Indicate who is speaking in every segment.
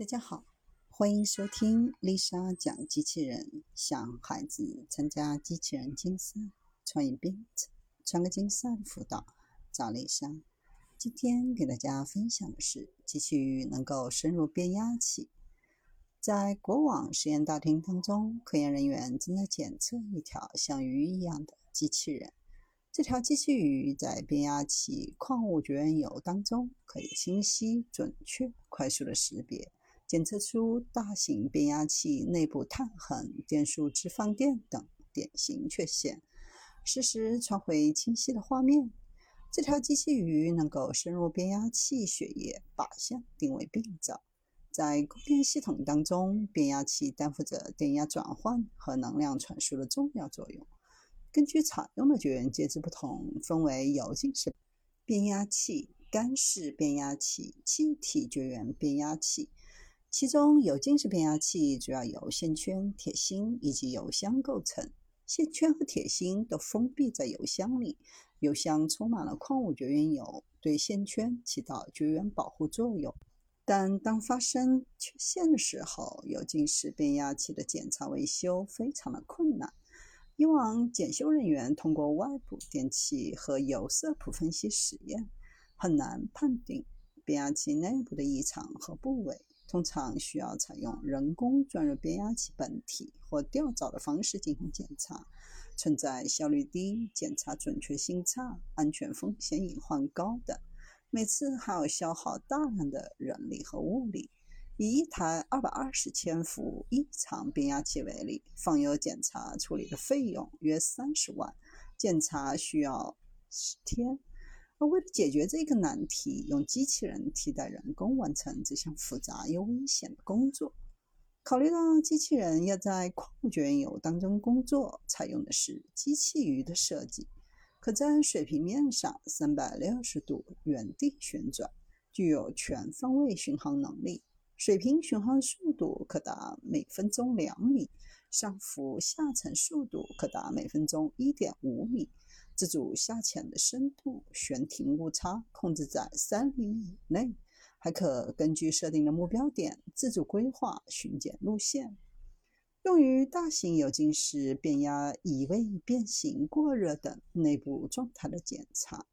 Speaker 1: 大家好，欢迎收听丽莎讲机器人。想孩子参加机器人竞赛、创意编程、创客竞赛的辅导，找丽莎。今天给大家分享的是，机器鱼能够深入变压器。在国网实验大厅当中，科研人员正在检测一条像鱼一样的机器人。这条机器鱼在变压器矿物绝缘油当中，可以清晰、准确、快速的识别。检测出大型变压器内部碳痕、电束置放电等典型缺陷，实时传回清晰的画面。这条机器鱼能够深入变压器血液靶向定位病灶。在供电系统当中，变压器担负着电压转换和能量传输的重要作用。根据采用的绝缘介质不同，分为油晶式变压器、干式变压器、气体绝缘变压器。其中，油晶式变压器主要由线圈、铁芯以及油箱构成。线圈和铁芯都封闭在油箱里，油箱充满了矿物绝缘油，对线圈起到绝缘保护作用。但当发生缺陷的时候，油晶式变压器的检查维修非常的困难。以往检修人员通过外部电器和有色谱分析实验，很难判定变压器内部的异常和部位。通常需要采用人工钻入变压器本体或吊凿的方式进行检查，存在效率低、检查准确性差、安全风险隐患高等。每次还要消耗大量的人力和物力。以一台二百二十千伏异常变压器为例，放油检查处理的费用约三十万，检查需要十天。而为了解决这个难题，用机器人替代人工完成这项复杂又危险的工作。考虑到机器人要在矿物绝缘油当中工作，采用的是机器鱼的设计，可在水平面上三百六十度原地旋转，具有全方位巡航能力，水平巡航速度可达每分钟两米，上浮下沉速度可达每分钟一点五米。自主下潜的深度悬停误差控制在三厘米以内，还可根据设定的目标点自主规划巡检路线。用于大型油晶式变压移位、变形、过热等内部状态的检查，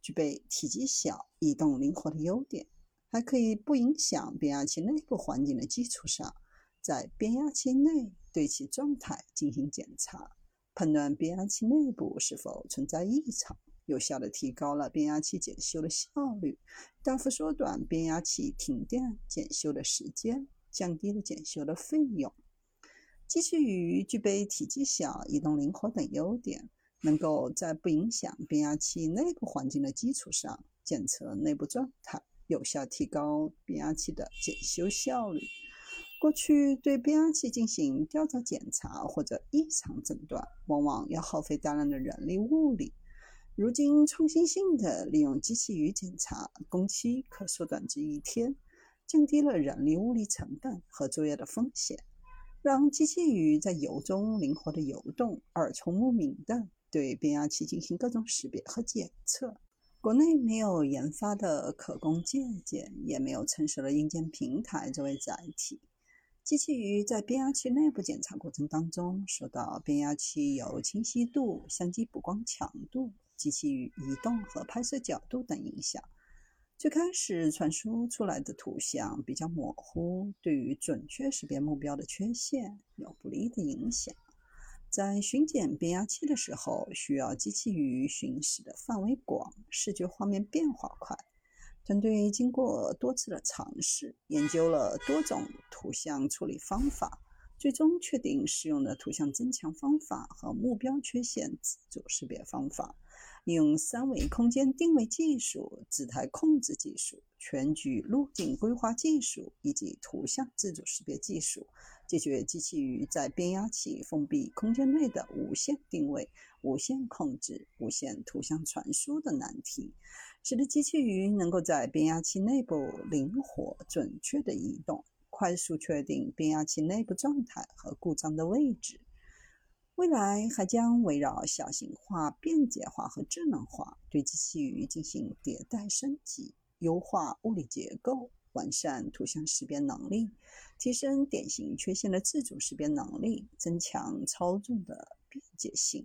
Speaker 1: 具备体积小、移动灵活的优点，还可以不影响变压器内部环境的基础上，在变压器内对其状态进行检查。判断变压器内部是否存在异常，有效地提高了变压器检修的效率，大幅缩短变压器停电检修的时间，降低了检修的费用。机器鱼具备体积小、移动灵活等优点，能够在不影响变压器内部环境的基础上检测内部状态，有效提高变压器的检修效率。过去对变压器进行调查检查或者异常诊断，往往要耗费大量的人力物力。如今，创新性的利用机器鱼检查，工期可缩短至一天，降低了人力物力成本和作业的风险，让机器鱼在油中灵活的游动，耳聪目明的对变压器进行各种识别和检测。国内没有研发的可供借鉴，也没有成熟的硬件平台作为载体。机器鱼在变压器内部检查过程当中，受到变压器有清晰度、相机补光强度、机器鱼移动和拍摄角度等影响。最开始传输出来的图像比较模糊，对于准确识别目标的缺陷有不利的影响。在巡检变压器的时候，需要机器鱼巡视的范围广，视觉画面变化快。团队经过多次的尝试，研究了多种图像处理方法，最终确定适用的图像增强方法和目标缺陷自主识别方法。利用三维空间定位技术、姿态控制技术、全局路径规划技术以及图像自主识别技术。解决机器鱼在变压器封闭空间内的无线定位、无线控制、无线图像传输的难题，使得机器鱼能够在变压器内部灵活、准确地移动，快速确定变压器内部状态和故障的位置。未来还将围绕小型化、便捷化和智能化，对机器鱼进行迭代升级，优化物理结构。完善图像识别能力，提升典型缺陷的自主识别能力，增强操纵的便捷性。